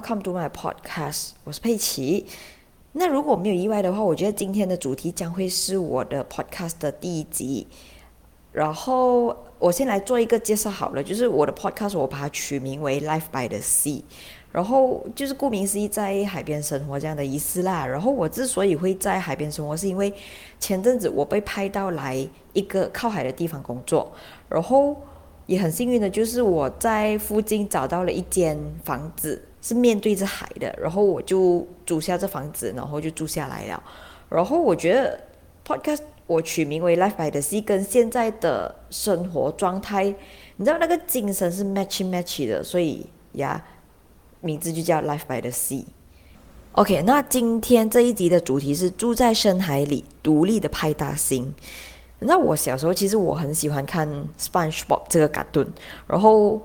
Welcome to my podcast，我是佩奇。那如果没有意外的话，我觉得今天的主题将会是我的 podcast 的第一集。然后我先来做一个介绍好了，就是我的 podcast，我把它取名为 Life by the Sea。然后就是顾名思义，在海边生活这样的意思啦。然后我之所以会在海边生活，是因为前阵子我被派到来一个靠海的地方工作，然后也很幸运的就是我在附近找到了一间房子，是面对着海的，然后我就租下这房子，然后就住下来了。然后我觉得 podcast 我取名为 Life by the Sea，跟现在的生活状态，你知道那个精神是 match match 的，所以呀。名字就叫 Life by the Sea。OK，那今天这一集的主题是住在深海里，独立的派大星。那我小时候其实我很喜欢看 SpongeBob 这个卡顿，然后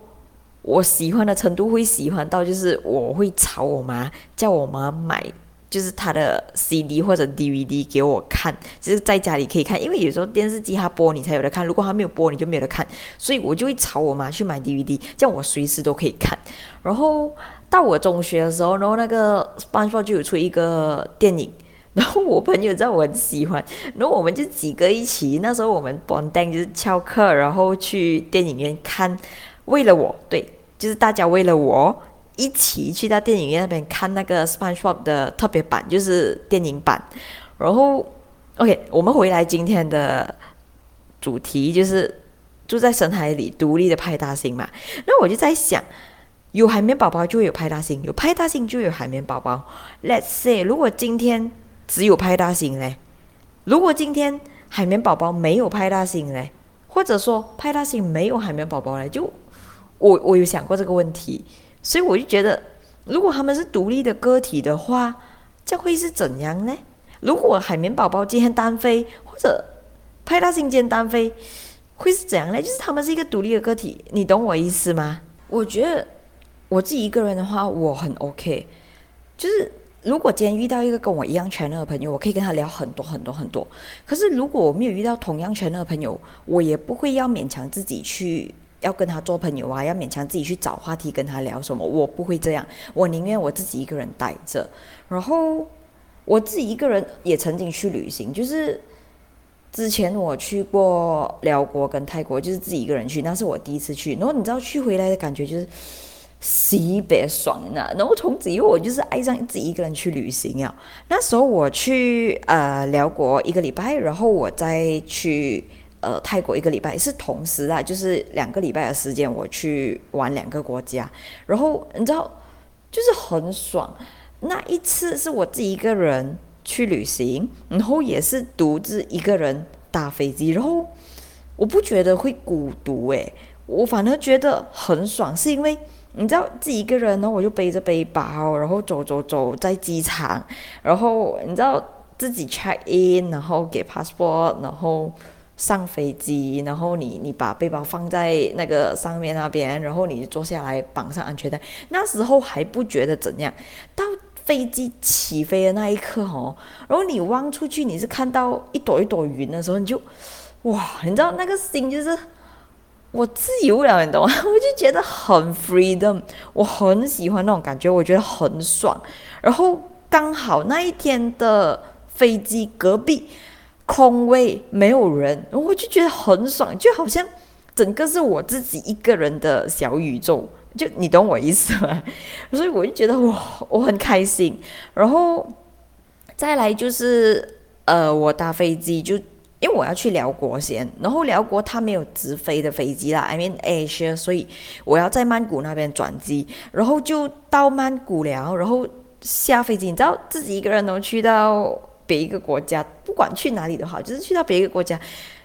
我喜欢的程度会喜欢到就是我会吵我妈，叫我妈买。就是他的 CD 或者 DVD 给我看，就是在家里可以看，因为有时候电视机它播你才有的看，如果它没有播你就没有得看，所以我就会吵我妈去买 DVD，这样我随时都可以看。然后到我中学的时候，然后那个 SpongeBob 就有出一个电影，然后我朋友知道我很喜欢，然后我们就几个一起，那时候我们 bonding 就是翘课，然后去电影院看，为了我，对，就是大家为了我。一起去到电影院那边看那个 SpongeBob 的特别版，就是电影版。然后，OK，我们回来今天的主题就是住在深海里独立的派大星嘛。那我就在想，有海绵宝宝就有派大星，有派大星就有海绵宝宝。Let's say，如果今天只有派大星嘞，如果今天海绵宝宝没有派大星嘞，或者说派大星没有海绵宝宝嘞，就我我有想过这个问题。所以我就觉得，如果他们是独立的个体的话，这会是怎样呢？如果海绵宝宝今天单飞，或者派大星今天单飞，会是怎样呢？就是他们是一个独立的个体，你懂我意思吗？我觉得我自己一个人的话，我很 OK。就是如果今天遇到一个跟我一样全能的朋友，我可以跟他聊很多很多很多。可是如果我没有遇到同样全能的朋友，我也不会要勉强自己去。要跟他做朋友啊，要勉强自己去找话题跟他聊什么？我不会这样，我宁愿我自己一个人待着。然后我自己一个人也曾经去旅行，就是之前我去过辽国跟泰国，就是自己一个人去，那是我第一次去。然后你知道去回来的感觉就是特别爽啊！然后从此以后我就是爱上自己一个人去旅行啊。那时候我去呃辽国一个礼拜，然后我再去。呃，泰国一个礼拜是同时啊，就是两个礼拜的时间，我去玩两个国家，然后你知道，就是很爽。那一次是我自己一个人去旅行，然后也是独自一个人搭飞机，然后我不觉得会孤独诶，我反而觉得很爽，是因为你知道自己一个人，然后我就背着背包，然后走走走在机场，然后你知道自己 check in，然后给 passport，然后。上飞机，然后你你把背包放在那个上面那边，然后你坐下来绑上安全带。那时候还不觉得怎样，到飞机起飞的那一刻哦，然后你望出去，你是看到一朵一朵云的时候，你就哇，你知道那个心就是我自由了，你懂吗？我就觉得很 freedom，我很喜欢那种感觉，我觉得很爽。然后刚好那一天的飞机隔壁。空位没有人，我就觉得很爽，就好像整个是我自己一个人的小宇宙，就你懂我意思吗？所以我就觉得哇，我很开心。然后再来就是呃，我搭飞机就因为我要去辽国先，然后辽国它没有直飞的飞机啦，I mean Asia，所以我要在曼谷那边转机，然后就到曼谷了，然后下飞机，你知道自己一个人能去到。别一个国家，不管去哪里都好，就是去到别一个国家，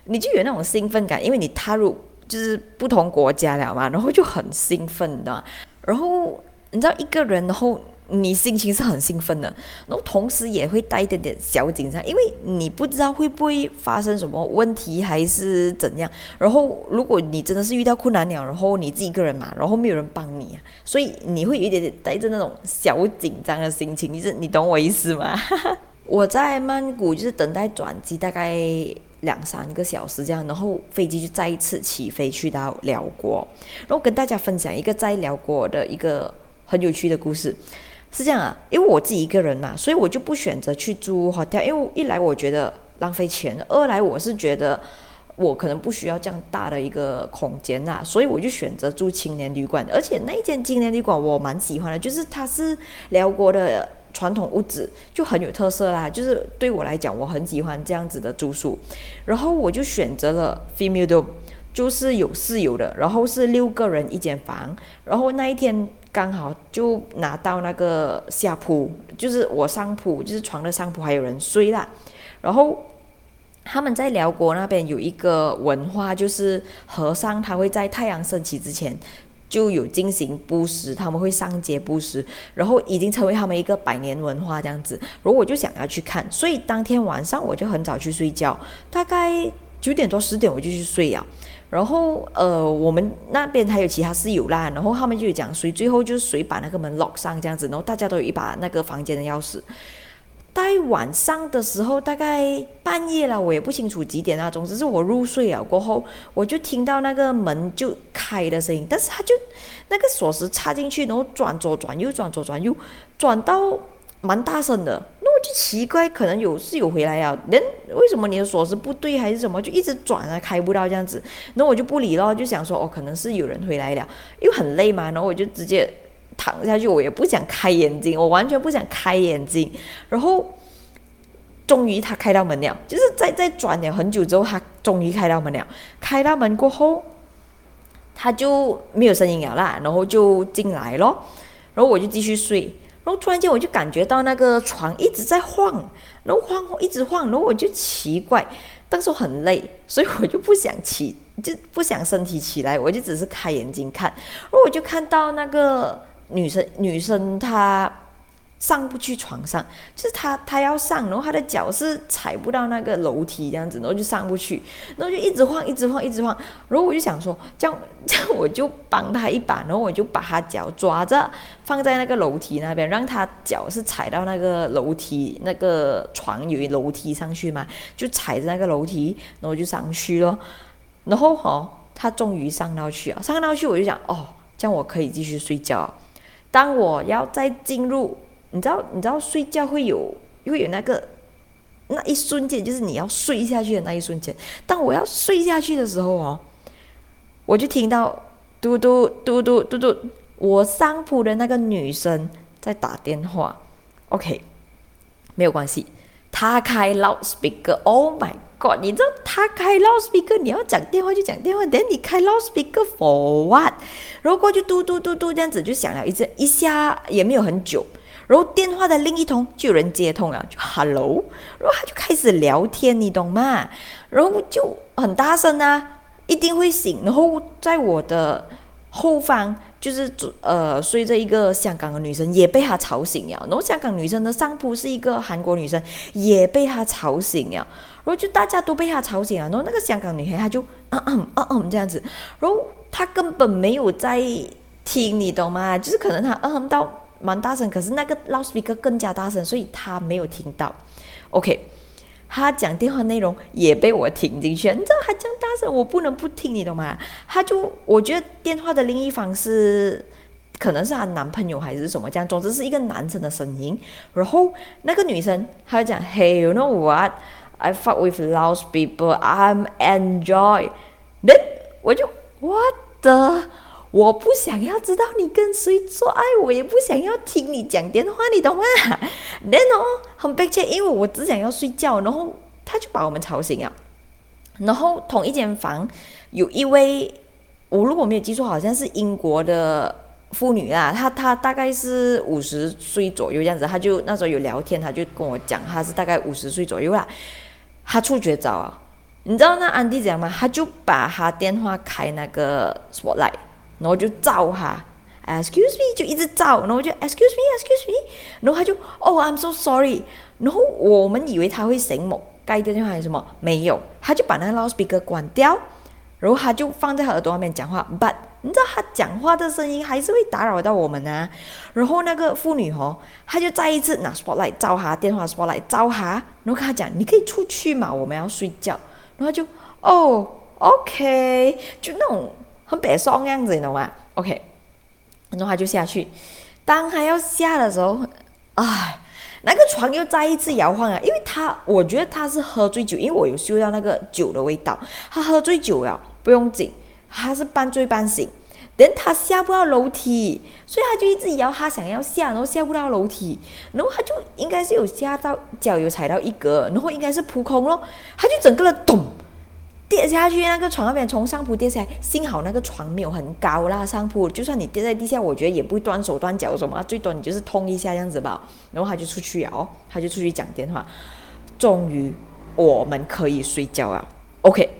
你就有那种兴奋感，因为你踏入就是不同国家了嘛，然后就很兴奋的。然后你知道一个人，然后你心情是很兴奋的，然后同时也会带一点点小紧张，因为你不知道会不会发生什么问题还是怎样。然后如果你真的是遇到困难了，然后你自己一个人嘛，然后没有人帮你，所以你会有一点点带着那种小紧张的心情，你是你懂我意思吗？我在曼谷就是等待转机，大概两三个小时这样，然后飞机就再一次起飞去到辽国。然后跟大家分享一个在辽国的一个很有趣的故事。是这样啊，因为我自己一个人嘛，所以我就不选择去租 hotel，因为一来我觉得浪费钱，二来我是觉得我可能不需要这样大的一个空间呐，所以我就选择住青年旅馆。而且那间青年旅馆我蛮喜欢的，就是它是辽国的传统屋子，就很有特色啦。就是对我来讲，我很喜欢这样子的住宿，然后我就选择了 female dome，就是有室友的，然后是六个人一间房，然后那一天。刚好就拿到那个下铺，就是我上铺，就是床的上铺还有人睡啦。然后他们在辽国那边有一个文化，就是和尚他会在太阳升起之前就有进行布施，他们会上街布施，然后已经成为他们一个百年文化这样子。然后我就想要去看，所以当天晚上我就很早去睡觉，大概九点多十点我就去睡了。然后，呃，我们那边还有其他室友啦，然后他们就讲，谁最后就是谁把那个门 lock 上这样子，然后大家都有一把那个房间的钥匙。在晚上的时候，大概半夜了，我也不清楚几点啊，总之是我入睡了过后，我就听到那个门就开的声音，但是他就那个锁匙插进去，然后转左转右，转左转右，转到。蛮大声的，那我就奇怪，可能有室友回来呀？人为什么你的锁匙不对还是什么，就一直转啊，开不到这样子。然后我就不理了，就想说哦，可能是有人回来了，又很累嘛，然后我就直接躺下去，我也不想开眼睛，我完全不想开眼睛。然后终于他开到门了，就是在在转了很久之后，他终于开到门了。开到门过后，他就没有声音了啦，然后就进来咯，然后我就继续睡。然后突然间我就感觉到那个床一直在晃，然后晃一直晃，然后我就奇怪，但是我很累，所以我就不想起，就不想身体起来，我就只是开眼睛看，然后我就看到那个女生，女生她。上不去床上，就是她她要上，然后她的脚是踩不到那个楼梯这样子，然后就上不去，然后就一直晃，一直晃，一直晃。然后我就想说，这样，这样我就帮她一把，然后我就把她脚抓着，放在那个楼梯那边，让她脚是踩到那个楼梯，那个床有一楼梯上去嘛，就踩着那个楼梯，然后就上去了。然后哦，她终于上到去啊，上到去我就想，哦，这样我可以继续睡觉。当我要再进入。你知道，你知道睡觉会有，会有那个那一瞬间，就是你要睡下去的那一瞬间。当我要睡下去的时候哦，我就听到嘟嘟嘟嘟嘟嘟，我上铺的那个女生在打电话。OK，没有关系，她开 loudspeaker，Oh my 你知道他开 loudspeaker，你要讲电话就讲电话，等你开 loudspeaker for what？然后过去嘟嘟嘟嘟这样子就响了一阵，一下也没有很久。然后电话的另一头就有人接通了，就 Hello，然后他就开始聊天，你懂吗？然后就很大声啊，一定会醒。然后在我的后方就是呃睡着一个香港的女生，也被他吵醒了。然后香港女生的上铺是一个韩国女生，也被他吵醒了。然后就大家都被他吵醒了。然后那个香港女孩她就嗯嗯嗯嗯这样子，然后她根本没有在听，你懂吗？就是可能她嗯 到。蛮大声，可是那个 loudspeaker 更加大声，所以他没有听到。OK，她讲电话内容也被我听进去，你知道他讲大声，我不能不听，你懂吗？她就我觉得电话的另一方是可能是她男朋友还是什么这样，总之是一个男生的声音。然后那个女生她就讲，Hey，you know what？I fuck with louds people I'm enjoy。then 我就 What the？我不想要知道你跟谁做爱，我也不想要听你讲电话，你懂吗？Then 哦，很抱歉，因为我只想要睡觉，然后他就把我们吵醒了。然后同一间房有一位，我如果没有记错，好像是英国的妇女啊，她她大概是五十岁左右这样子，她就那时候有聊天，她就跟我讲，她是大概五十岁左右啦。他出绝招啊，你知道那安迪怎样吗？他就把他电话开那个 spotlight。然后就照他，excuse me，就一直照，然后就 excuse me，excuse me，然后他就，oh I'm so sorry，然后我们以为他会醒目，盖电话还是什么，没有，他就把那个 loudspeaker 关掉，然后他就放在他耳朵外面讲话，but 你知道他讲话的声音还是会打扰到我们啊，然后那个妇女哦，他就再一次拿 spotlight 照他电话 spotlight 照他，然后跟他讲，你可以出去嘛，我们要睡觉，然后就，哦，OK，就那种。很悲伤样子，你懂吗？OK，然后他就下去。当他要下的时候，哎，那个床又再一次摇晃啊！因为他，我觉得他是喝醉酒，因为我有嗅到那个酒的味道。他喝醉酒了，不用紧，他是半醉半醒。等他下不到楼梯，所以他就一直摇，他想要下，然后下不到楼梯，然后他就应该是有下到脚有踩到一格，然后应该是扑空咯，他就整个人咚跌下去那个床那边，从上铺跌下来，幸好那个床没有很高啦，上铺就算你跌在地下，我觉得也不会断手断脚什么，最多你就是痛一下这样子吧。然后他就出去哦，他就出去讲电话，终于我们可以睡觉了。OK，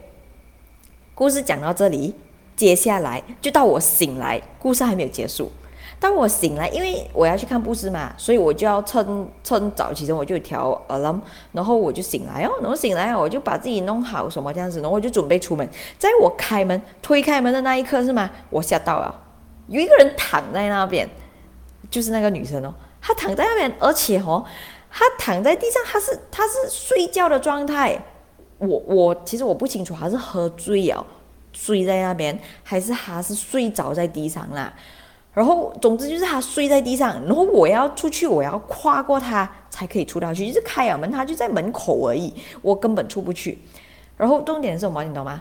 故事讲到这里。接下来就到我醒来，故事还没有结束。当我醒来，因为我要去看布斯嘛，所以我就要趁趁早起身，我就调 alarm，然后我就醒来哦，然后醒来我就把自己弄好什么这样子，然后我就准备出门。在我开门推开门的那一刻是吗？我吓到了，有一个人躺在那边，就是那个女生哦，她躺在那边，而且哦，她躺在地上，她是她是睡觉的状态。我我其实我不清楚，他是喝醉了。睡在那边，还是他是睡着在地上啦？然后总之就是他睡在地上，然后我要出去，我要跨过他才可以出到去，就是开了门，他就在门口而已，我根本出不去。然后重点是什么，你懂吗？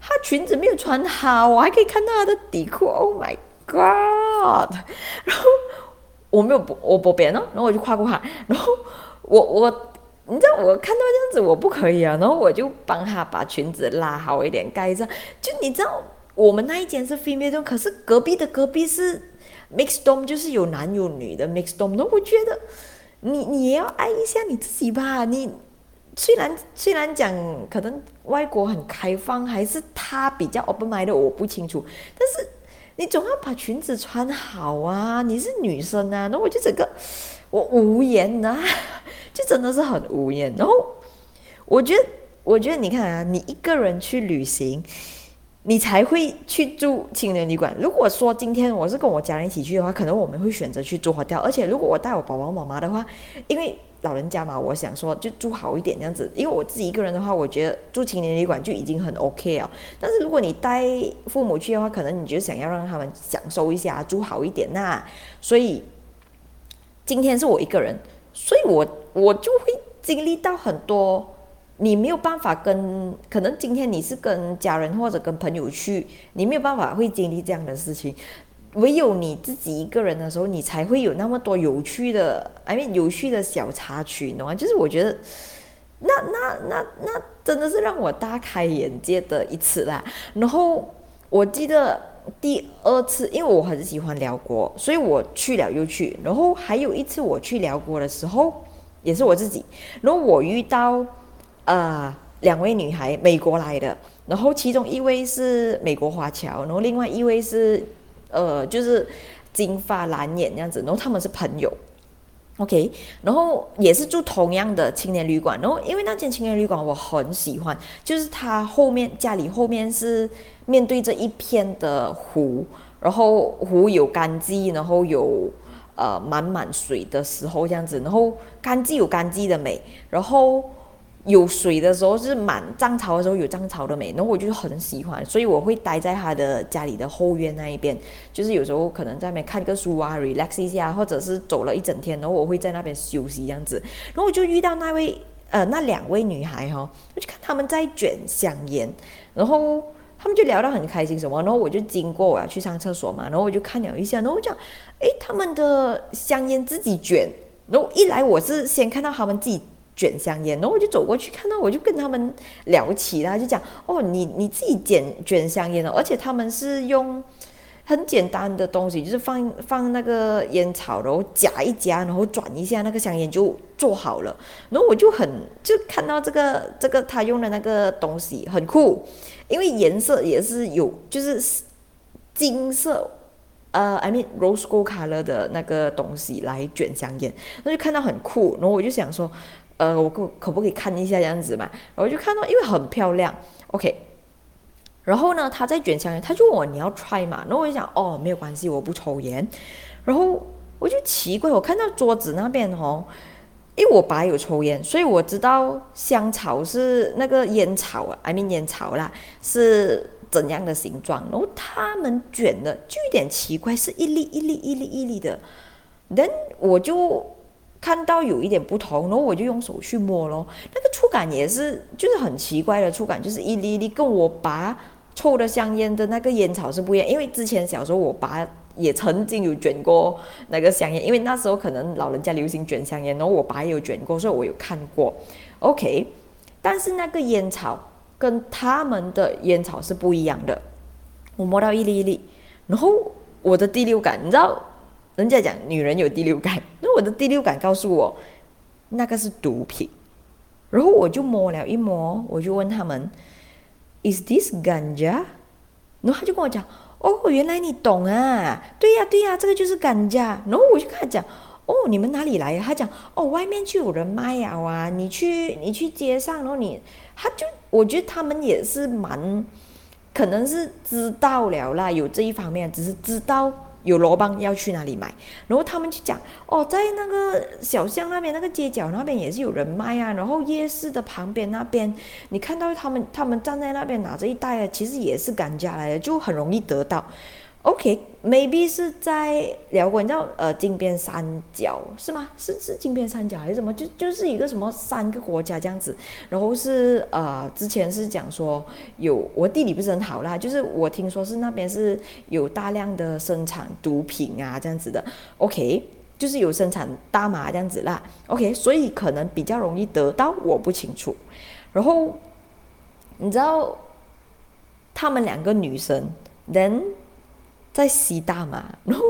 他裙子没有穿好，我还可以看到他的底裤。Oh my god！然后我没有我我不边哦，然后我就跨过他，然后我我。你知道我看到这样子我不可以啊，然后我就帮他把裙子拉好一点盖上。就你知道我们那一间是 female 可是隔壁的隔壁是 mixed room，就是有男有女的 mixed room。那我觉得你你也要爱一下你自己吧。你虽然虽然讲可能外国很开放，还是他比较 open mind 的，我不清楚。但是你总要把裙子穿好啊，你是女生啊。那我就整个我无言呐。就真的是很无言，然后我觉得，我觉得你看啊，你一个人去旅行，你才会去住青年旅馆。如果说今天我是跟我家人一起去的话，可能我们会选择去住 hotel。而且如果我带我爸爸妈妈的话，因为老人家嘛，我想说就住好一点这样子。因为我自己一个人的话，我觉得住青年旅馆就已经很 OK 了。但是如果你带父母去的话，可能你就想要让他们享受一下住好一点那。所以今天是我一个人。所以，我我就会经历到很多你没有办法跟，可能今天你是跟家人或者跟朋友去，你没有办法会经历这样的事情。唯有你自己一个人的时候，你才会有那么多有趣的，I mean 有趣的小插曲，懂吗？就是我觉得，那那那那真的是让我大开眼界的一次啦。然后我记得。第二次，因为我很喜欢辽国，所以我去了又去。然后还有一次我去辽国的时候，也是我自己。然后我遇到呃两位女孩，美国来的。然后其中一位是美国华侨，然后另外一位是呃就是金发蓝眼这样子。然后他们是朋友。OK，然后也是住同样的青年旅馆。然后因为那间青年旅馆我很喜欢，就是它后面家里后面是。面对着一片的湖，然后湖有干季，然后有呃满满水的时候这样子，然后干季有干季的美，然后有水的时候是满涨潮的时候有涨潮的美，然后我就很喜欢，所以我会待在他的家里的后院那一边，就是有时候可能在那边看个书啊，relax 一下，或者是走了一整天，然后我会在那边休息这样子，然后我就遇到那位呃那两位女孩哈，我就看他们在卷香烟，然后。他们就聊得很开心，什么？然后我就经过，我要去上厕所嘛，然后我就看了一下，然后我讲，诶，他们的香烟自己卷。然后一来我是先看到他们自己卷香烟，然后我就走过去看到，我就跟他们聊起啦，就讲，哦，你你自己卷卷香烟的，而且他们是用很简单的东西，就是放放那个烟草，然后夹一夹，然后转一下，那个香烟就做好了。然后我就很就看到这个这个他用的那个东西很酷。因为颜色也是有，就是金色，呃，I mean rose gold color 的那个东西来卷香烟，那就看到很酷，然后我就想说，呃，我可可不可以看一下这样子嘛？然后就看到，因为很漂亮，OK。然后呢，他在卷香烟，他就问我你要 try 嘛？然后我就想，哦，没有关系，我不抽烟。然后我就奇怪，我看到桌子那边哦。因为我爸有抽烟，所以我知道香草是那个烟草啊，I mean 烟草啦，是怎样的形状。然后他们卷的就有点奇怪，是一粒一粒一粒一粒的。，then 我就看到有一点不同，然后我就用手去摸咯，那个触感也是就是很奇怪的触感，就是一粒一粒跟我爸抽的香烟的那个烟草是不一样，因为之前小时候我爸。也曾经有卷过那个香烟，因为那时候可能老人家流行卷香烟，然后我爸也有卷过，所以我有看过。OK，但是那个烟草跟他们的烟草是不一样的。我摸到一粒一粒，然后我的第六感，你知道，人家讲女人有第六感，那我的第六感告诉我那个是毒品。然后我就摸了一摸，我就问他们：“Is this ganja？” 然后他就跟我讲。哦，原来你懂啊！对呀，对呀，这个就是干架。然后我就跟他讲，哦，你们哪里来呀？他讲，哦，外面就有人卖呀，哇！你去，你去街上，然后你，他就，我觉得他们也是蛮，可能是知道了啦，有这一方面，只是知道。有罗邦要去哪里买，然后他们就讲哦，在那个小巷那边，那个街角那边也是有人卖啊。然后夜市的旁边那边，你看到他们他们站在那边拿着一袋啊，其实也是赶家来的，就很容易得到。OK，maybe 是在辽国，你知道呃金边三角是吗？是是金边三角还是什么？就就是一个什么三个国家这样子。然后是呃之前是讲说有我地理不是很好啦，就是我听说是那边是有大量的生产毒品啊这样子的。OK，就是有生产大麻这样子啦。OK，所以可能比较容易得到，我不清楚。然后你知道他们两个女生，then。在吸大麻，然后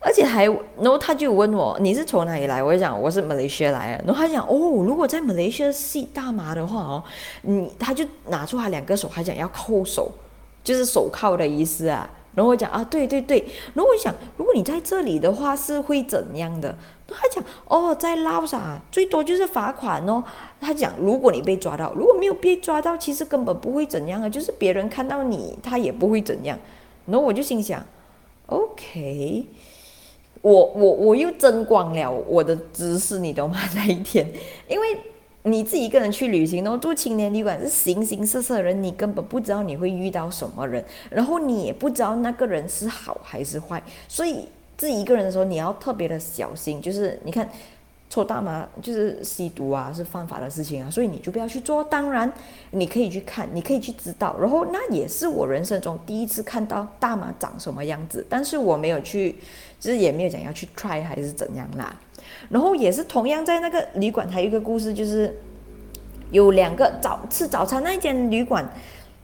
而且还，然后他就问我你是从哪里来？我就讲我是马来西亚来的。然后他讲哦，如果在马来西亚吸大麻的话哦，你他就拿出他两个手，他讲要扣手，就是手铐的意思啊。然后我讲啊，对对对。然后我想，如果你在这里的话是会怎样的？他讲哦，在捞啥，最多就是罚款哦。他讲如果你被抓到，如果没有被抓到，其实根本不会怎样啊，就是别人看到你，他也不会怎样。然后我就心想，OK，我我我又增广了我的知识，你懂吗？那一天，因为你自己一个人去旅行，然后住青年旅馆是形形色色的人，你根本不知道你会遇到什么人，然后你也不知道那个人是好还是坏，所以自己一个人的时候你要特别的小心。就是你看。抽大麻就是吸毒啊，是犯法的事情啊，所以你就不要去做。当然，你可以去看，你可以去知道。然后那也是我人生中第一次看到大麻长什么样子，但是我没有去，就是也没有讲要去 try 还是怎样啦。然后也是同样在那个旅馆，还有一个故事，就是有两个早吃早餐那间旅馆，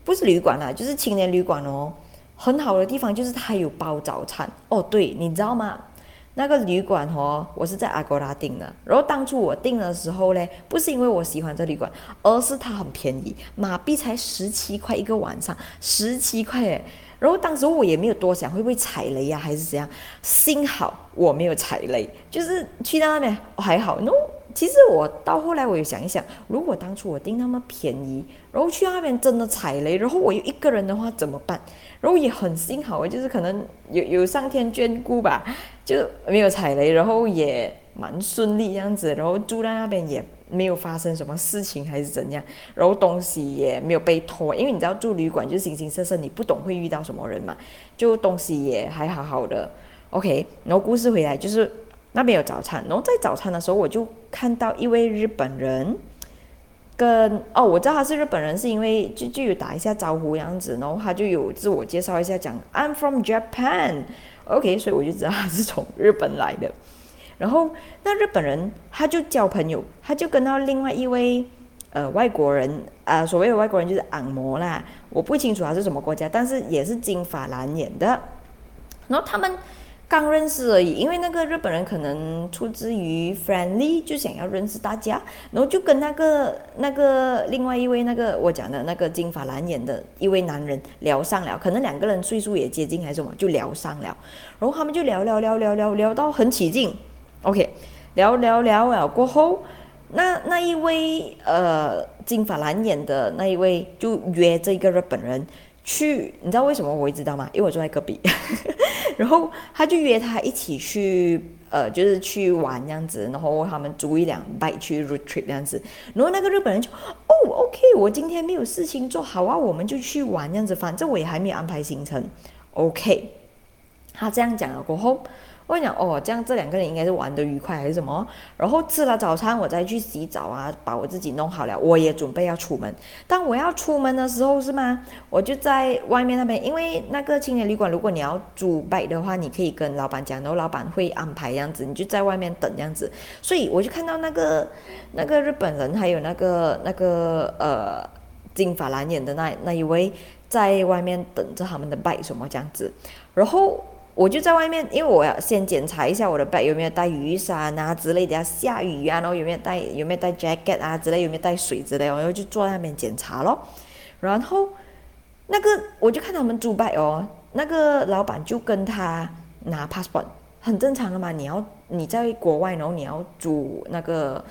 不是旅馆啦，就是青年旅馆哦。很好的地方就是它有包早餐哦。对，你知道吗？那个旅馆哦，我是在阿哥拉订的。然后当初我订的时候嘞，不是因为我喜欢这旅馆，而是它很便宜，马币才十七块一个晚上，十七块诶。然后当时我也没有多想会不会踩雷呀，还是怎样。幸好我没有踩雷，就是去到那边还好。，no，其实我到后来我又想一想，如果当初我订那么便宜，然后去那边真的踩雷，然后我又一个人的话怎么办？然后也很幸好，就是可能有 有上天眷顾吧，就没有踩雷，然后也蛮顺利这样子，然后住在那边也没有发生什么事情还是怎样，然后东西也没有被偷，因为你知道住旅馆就形形色色，你不懂会遇到什么人嘛，就东西也还好好的。OK，然后故事回来就是那边有早餐，然后在早餐的时候我就看到一位日本人。跟哦，我知道他是日本人，是因为就就有打一下招呼样子，然后他就有自我介绍一下，讲 I'm from Japan，OK，所以我就知道他是从日本来的。然后那日本人他就交朋友，他就跟到另外一位呃外国人啊，所谓的外国人就是昂摩啦，我不清楚他是什么国家，但是也是金发蓝眼的。然后他们。刚认识而已，因为那个日本人可能出自于 friendly，就想要认识大家，然后就跟那个那个另外一位那个我讲的那个金发蓝眼的一位男人聊上了，可能两个人岁数也接近还是什么，就聊上了，然后他们就聊聊聊聊聊聊到很起劲，OK，聊聊聊了过后，那那一位呃金发蓝眼的那一位就约这个日本人。去，你知道为什么我会知道吗？因为我住在隔壁，然后他就约他一起去，呃，就是去玩这样子，然后他们租一辆 bike 去 road trip 这样子，然后那个日本人就，哦，OK，我今天没有事情做，好啊，我们就去玩这样子，反正我也还没有安排行程，OK，他这样讲了过后。我讲哦，这样这两个人应该是玩的愉快还是什么？然后吃了早餐，我再去洗澡啊，把我自己弄好了，我也准备要出门。当我要出门的时候，是吗？我就在外面那边，因为那个青年旅馆，如果你要住白的话，你可以跟老板讲，然后老板会安排这样子，你就在外面等这样子。所以我就看到那个那个日本人，还有那个那个呃金发蓝眼的那那一位。在外面等着他们的白什么这样子，然后我就在外面，因为我要先检查一下我的 bag 有没有带雨伞啊之类的，下雨啊，然后有没有带有没有带 jacket 啊之类，有没有带水之类，然后就坐在那边检查咯。然后那个我就看他们租 bag 哦，那个老板就跟他拿 passport，很正常的嘛，你要你在国外，然后你要租那个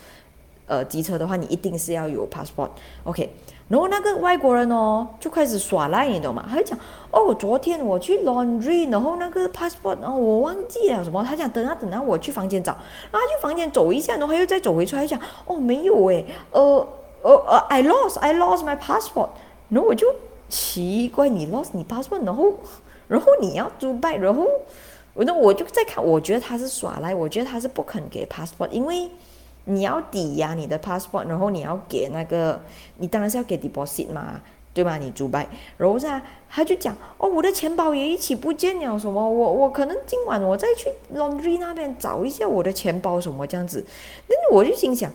呃机车的话，你一定是要有 passport，OK。然后那个外国人哦，就开始耍赖，你懂吗？他就讲哦，昨天我去 laundry，然后那个 passport，然后我忘记了什么。他讲等啊等啊，我去房间找。然后去房间走一下，然后又再走回出来，讲哦没有诶，呃呃呃，I lost，I lost my passport。然后我就奇怪，你 lost 你 passport，然后然后你要租拜，然后那我就在看，我觉得他是耍赖，我觉得他是不肯给 passport，因为。你要抵押你的 passport，然后你要给那个，你当然是要给 deposit 嘛，对吧？你主办，然后噻，他就讲，哦，我的钱包也一起不见了，什么？我我可能今晚我再去 laundry 那边找一下我的钱包什么这样子。那我就心想，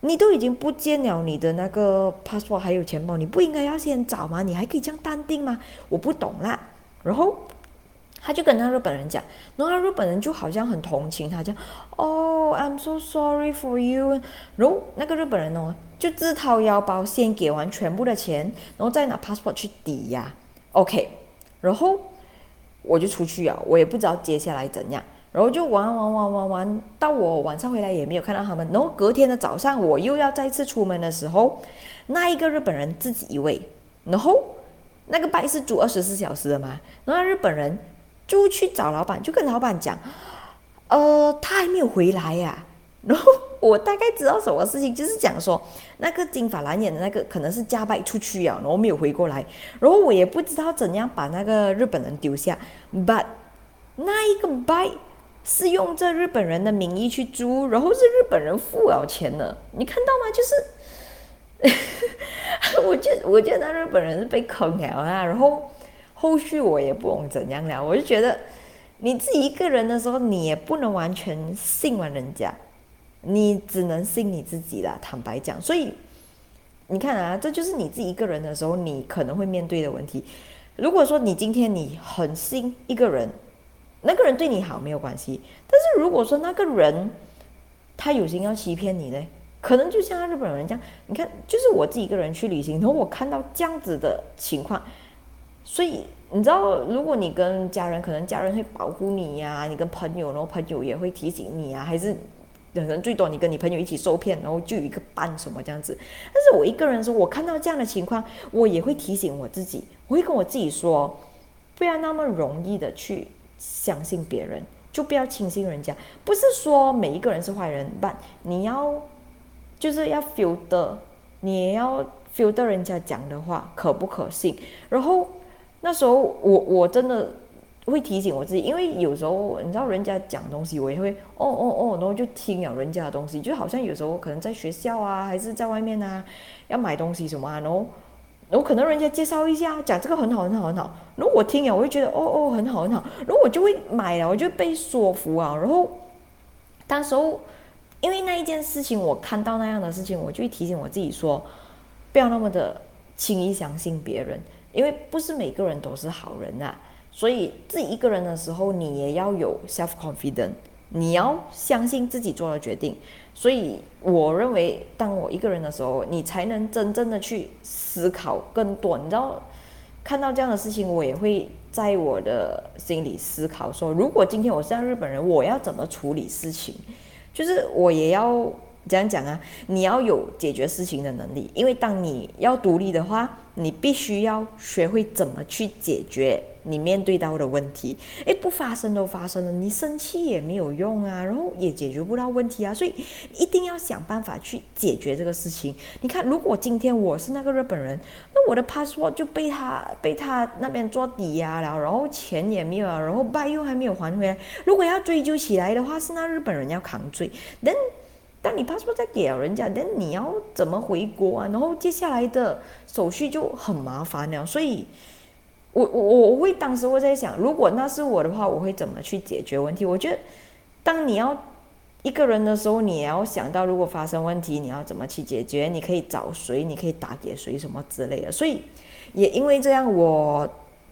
你都已经不见了你的那个 passport 还有钱包，你不应该要先找吗？你还可以这样淡定吗？我不懂啦。然后。他就跟那日本人讲，然后那日本人就好像很同情他，讲哦，I'm so sorry for you。然后那个日本人哦，就自掏腰包先给完全部的钱，然后再拿 passport 去抵押，OK。然后我就出去啊，我也不知道接下来怎样，然后就玩玩玩玩玩，到我晚上回来也没有看到他们。然后隔天的早上我又要再次出门的时候，那一个日本人自己一位，然后那个拜是住二十四小时的嘛，然后日本人。就去找老板，就跟老板讲，呃，他还没有回来呀。然后我大概知道什么事情，就是讲说那个金发蓝眼的那个可能是加拜出去呀，然后没有回过来。然后我也不知道怎样把那个日本人丢下。But 那一个拜是用这日本人的名义去租，然后是日本人付了钱的，你看到吗？就是，我觉我觉得那日本人是被坑了啊，然后。后续我也不懂怎样了，我就觉得你自己一个人的时候，你也不能完全信完人家，你只能信你自己啦。坦白讲，所以你看啊，这就是你自己一个人的时候，你可能会面对的问题。如果说你今天你很信一个人，那个人对你好没有关系，但是如果说那个人他有心要欺骗你呢，可能就像日本人这样，你看，就是我自己一个人去旅行，然后我看到这样子的情况。所以你知道，如果你跟家人，可能家人会保护你呀；你跟朋友，然后朋友也会提醒你啊。还是可能最多你跟你朋友一起受骗，然后就有一个伴什么这样子。但是我一个人说，我看到这样的情况，我也会提醒我自己，我会跟我自己说，不要那么容易的去相信别人，就不要轻信人家。不是说每一个人是坏人，但你要就是要 feel 的，你也要 feel 的人家讲的话可不可信，然后。那时候我我真的会提醒我自己，因为有时候你知道人家讲东西，我也会哦哦哦，然后就听了人家的东西，就好像有时候可能在学校啊，还是在外面啊，要买东西什么啊，然后然后可能人家介绍一下，讲这个很好很好很好，然后我听了我会觉得哦哦很好很好，然后我就会买了，我就被说服啊，然后当时候因为那一件事情，我看到那样的事情，我就会提醒我自己说，不要那么的轻易相信别人。因为不是每个人都是好人呐，所以自己一个人的时候，你也要有 self confidence，你要相信自己做的决定。所以我认为，当我一个人的时候，你才能真正的去思考更多。你知道，看到这样的事情，我也会在我的心里思考说，如果今天我是日本人，我要怎么处理事情？就是我也要。这样讲啊，你要有解决事情的能力，因为当你要独立的话，你必须要学会怎么去解决你面对到的问题。诶，不发生都发生了，你生气也没有用啊，然后也解决不到问题啊，所以一定要想办法去解决这个事情。你看，如果今天我是那个日本人，那我的 passport 就被他被他那边做抵押了，然后钱也没有，然后拜又还没有还回来。如果要追究起来的话，是那日本人要扛罪。then 但你 passport 再给了人家，那你要怎么回国啊？然后接下来的手续就很麻烦了。所以，我我我会当时我在想，如果那是我的话，我会怎么去解决问题？我觉得，当你要一个人的时候，你也要想到，如果发生问题，你要怎么去解决？你可以找谁？你可以打给谁？什么之类的。所以，也因为这样，我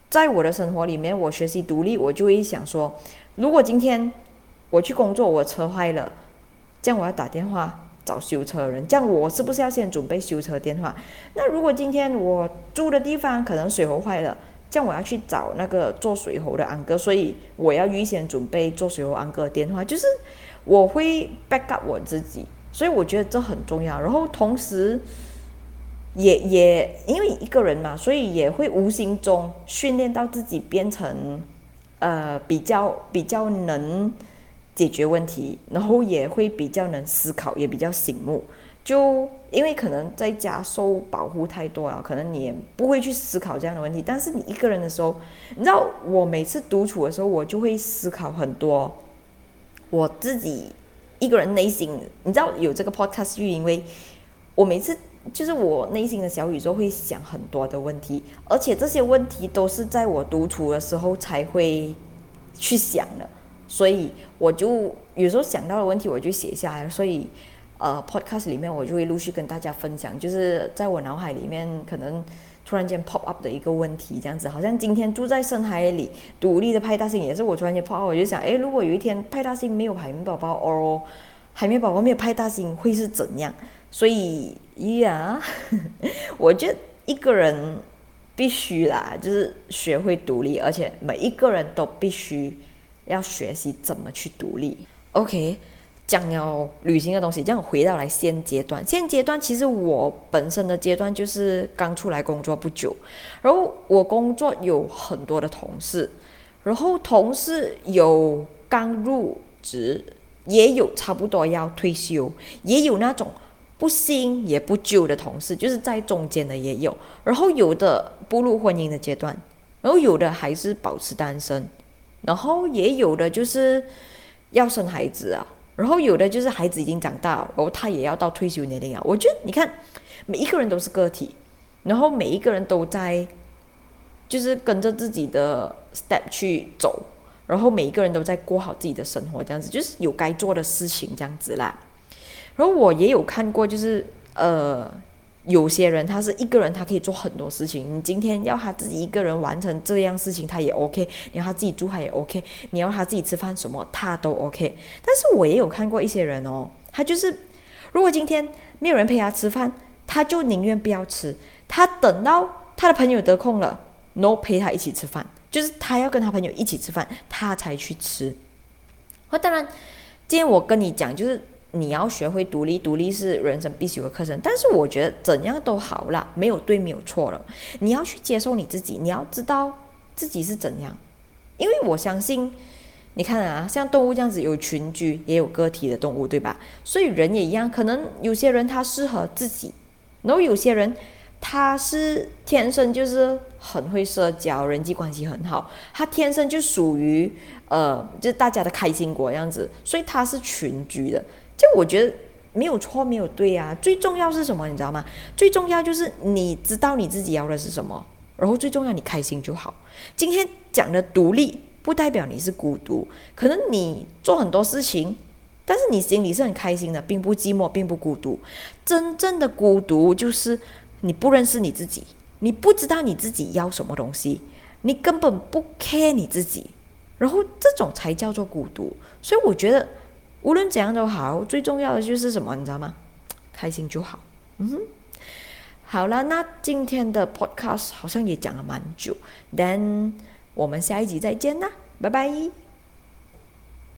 在我的生活里面，我学习独立，我就会想说，如果今天我去工作，我车坏了。这样我要打电话找修车人，这样我是不是要先准备修车电话？那如果今天我住的地方可能水喉坏了，这样我要去找那个做水喉的安哥，所以我要预先准备做水喉安哥的电话，就是我会 back up 我自己，所以我觉得这很重要。然后同时，也也因为一个人嘛，所以也会无形中训练到自己变成呃比较比较能。解决问题，然后也会比较能思考，也比较醒目。就因为可能在家受保护太多了，可能你也不会去思考这样的问题。但是你一个人的时候，你知道，我每次独处的时候，我就会思考很多。我自己一个人内心，你知道有这个 podcast，就因为我每次就是我内心的小宇宙会想很多的问题，而且这些问题都是在我独处的时候才会去想的。所以我就有时候想到的问题，我就写下来。所以，呃，podcast 里面我就会陆续跟大家分享，就是在我脑海里面可能突然间 pop up 的一个问题，这样子。好像今天住在深海里独立的派大星，也是我突然间 pop up，我就想，诶，如果有一天派大星没有海绵宝宝，哦，海绵宝宝没有派大星，会是怎样？所以呀，我觉得一个人必须啦，就是学会独立，而且每一个人都必须。要学习怎么去独立。OK，讲要旅行的东西，这样回到来现阶段。现阶段其实我本身的阶段就是刚出来工作不久，然后我工作有很多的同事，然后同事有刚入职，也有差不多要退休，也有那种不新也不旧的同事，就是在中间的也有。然后有的步入婚姻的阶段，然后有的还是保持单身。然后也有的就是要生孩子啊，然后有的就是孩子已经长大，然后他也要到退休年龄啊。我觉得你看，每一个人都是个体，然后每一个人都在就是跟着自己的 step 去走，然后每一个人都在过好自己的生活，这样子就是有该做的事情这样子啦。然后我也有看过，就是呃。有些人他是一个人，他可以做很多事情。你今天要他自己一个人完成这样事情，他也 OK；你要他自己住，他也 OK；你要他自己吃饭什么，他都 OK。但是我也有看过一些人哦，他就是如果今天没有人陪他吃饭，他就宁愿不要吃，他等到他的朋友得空了，no 陪他一起吃饭，就是他要跟他朋友一起吃饭，他才去吃。那当然，今天我跟你讲就是。你要学会独立，独立是人生必修的课程。但是我觉得怎样都好啦，没有对，没有错了。你要去接受你自己，你要知道自己是怎样。因为我相信，你看啊，像动物这样子有群居，也有个体的动物，对吧？所以人也一样，可能有些人他适合自己，然后有些人他是天生就是很会社交，人际关系很好，他天生就属于呃，就是大家的开心果样子，所以他是群居的。就我觉得没有错，没有对啊。最重要是什么？你知道吗？最重要就是你知道你自己要的是什么，然后最重要你开心就好。今天讲的独立，不代表你是孤独。可能你做很多事情，但是你心里是很开心的，并不寂寞，并不孤独。真正的孤独就是你不认识你自己，你不知道你自己要什么东西，你根本不 care 你自己，然后这种才叫做孤独。所以我觉得。无论怎样都好，最重要的就是什么，你知道吗？开心就好。嗯，哼，好了，那今天的 podcast 好像也讲了蛮久，但我们下一集再见啦，拜拜。